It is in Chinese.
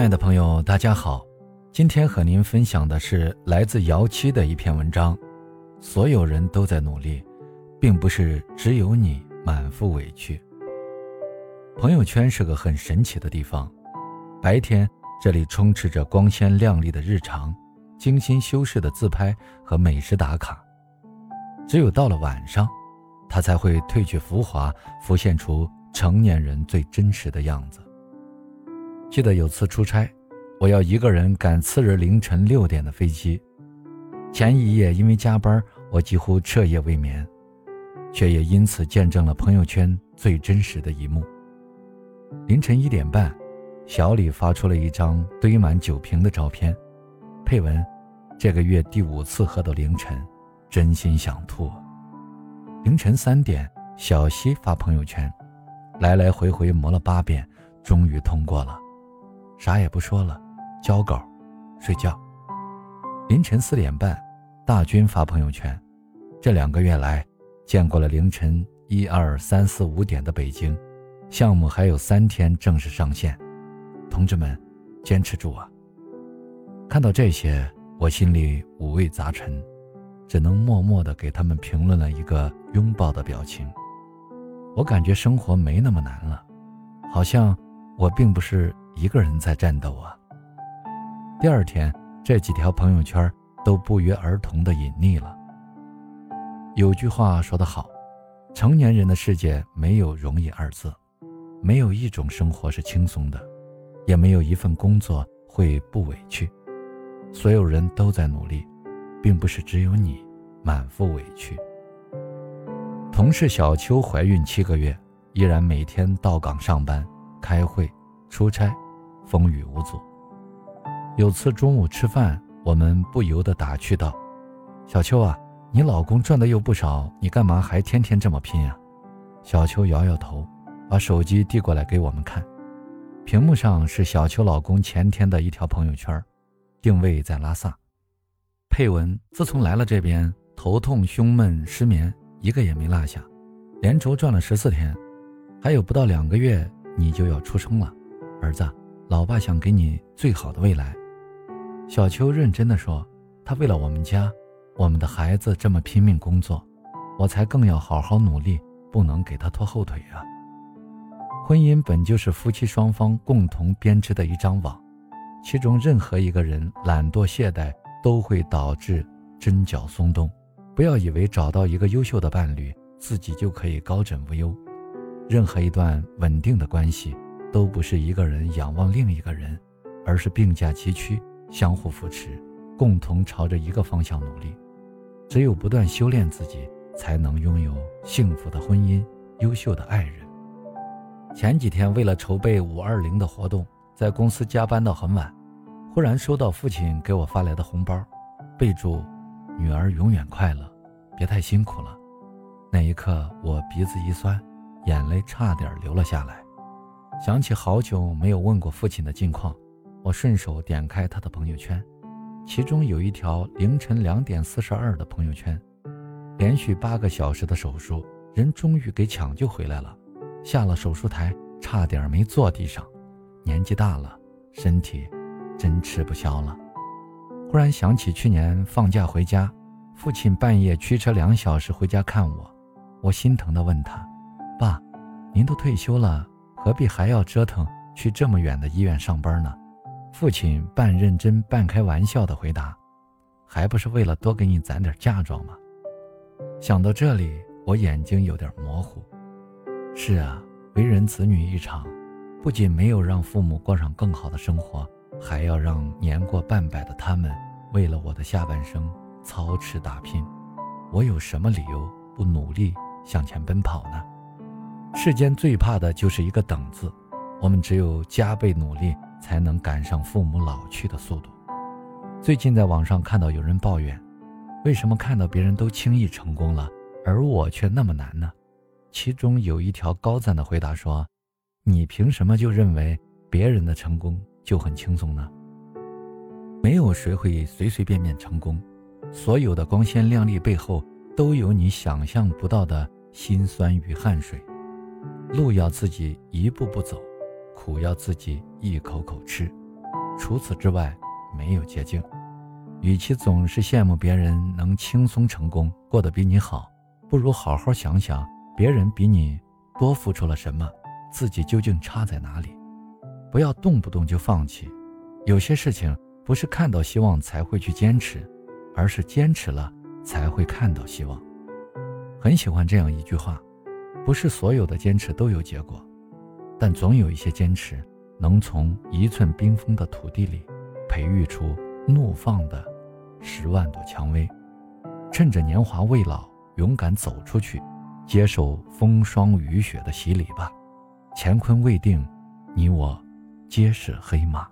亲爱的朋友，大家好，今天和您分享的是来自姚七的一篇文章。所有人都在努力，并不是只有你满腹委屈。朋友圈是个很神奇的地方，白天这里充斥着光鲜亮丽的日常、精心修饰的自拍和美食打卡，只有到了晚上，它才会褪去浮华，浮现出成年人最真实的样子。记得有次出差，我要一个人赶次日凌晨六点的飞机。前一夜因为加班，我几乎彻夜未眠，却也因此见证了朋友圈最真实的一幕。凌晨一点半，小李发出了一张堆满酒瓶的照片，配文：“这个月第五次喝到凌晨，真心想吐。”凌晨三点，小西发朋友圈，来来回回磨了八遍，终于通过了。啥也不说了，交稿，睡觉。凌晨四点半，大军发朋友圈：这两个月来，见过了凌晨一二三四五点的北京，项目还有三天正式上线，同志们，坚持住啊！看到这些，我心里五味杂陈，只能默默地给他们评论了一个拥抱的表情。我感觉生活没那么难了，好像我并不是。一个人在战斗啊。第二天，这几条朋友圈都不约而同的隐匿了。有句话说得好，成年人的世界没有容易二字，没有一种生活是轻松的，也没有一份工作会不委屈。所有人都在努力，并不是只有你满腹委屈。同事小秋怀孕七个月，依然每天到岗上班、开会。出差，风雨无阻。有次中午吃饭，我们不由得打趣道：“小秋啊，你老公赚的又不少，你干嘛还天天这么拼啊？”小秋摇摇头，把手机递过来给我们看，屏幕上是小秋老公前天的一条朋友圈，定位在拉萨，配文：“自从来了这边，头痛、胸闷、失眠，一个也没落下，连轴转了十四天，还有不到两个月，你就要出生了。”儿子，老爸想给你最好的未来。小秋认真的说：“他为了我们家，我们的孩子这么拼命工作，我才更要好好努力，不能给他拖后腿啊。”婚姻本就是夫妻双方共同编织的一张网，其中任何一个人懒惰懈怠，都会导致针脚松动。不要以为找到一个优秀的伴侣，自己就可以高枕无忧。任何一段稳定的关系。都不是一个人仰望另一个人，而是并驾齐驱，相互扶持，共同朝着一个方向努力。只有不断修炼自己，才能拥有幸福的婚姻、优秀的爱人。前几天为了筹备五二零的活动，在公司加班到很晚，忽然收到父亲给我发来的红包，备注：“女儿永远快乐，别太辛苦了。”那一刻，我鼻子一酸，眼泪差点流了下来。想起好久没有问过父亲的近况，我顺手点开他的朋友圈，其中有一条凌晨两点四十二的朋友圈，连续八个小时的手术，人终于给抢救回来了，下了手术台差点没坐地上，年纪大了，身体真吃不消了。忽然想起去年放假回家，父亲半夜驱车两小时回家看我，我心疼地问他：“爸，您都退休了。”何必还要折腾去这么远的医院上班呢？父亲半认真半开玩笑的回答：“还不是为了多给你攒点嫁妆吗？”想到这里，我眼睛有点模糊。是啊，为人子女一场，不仅没有让父母过上更好的生活，还要让年过半百的他们为了我的下半生操持打拼。我有什么理由不努力向前奔跑呢？世间最怕的就是一个“等”字，我们只有加倍努力，才能赶上父母老去的速度。最近在网上看到有人抱怨，为什么看到别人都轻易成功了，而我却那么难呢？其中有一条高赞的回答说：“你凭什么就认为别人的成功就很轻松呢？没有谁会随随便便成功，所有的光鲜亮丽背后，都有你想象不到的辛酸与汗水。”路要自己一步步走，苦要自己一口口吃。除此之外没有捷径。与其总是羡慕别人能轻松成功，过得比你好，不如好好想想别人比你多付出了什么，自己究竟差在哪里。不要动不动就放弃。有些事情不是看到希望才会去坚持，而是坚持了才会看到希望。很喜欢这样一句话：不是所有的坚持都有结果，但总有一些坚持能从一寸冰封的土地里培育出怒放的。十万朵蔷薇，趁着年华未老，勇敢走出去，接受风霜雨雪的洗礼吧。乾坤未定，你我皆是黑马。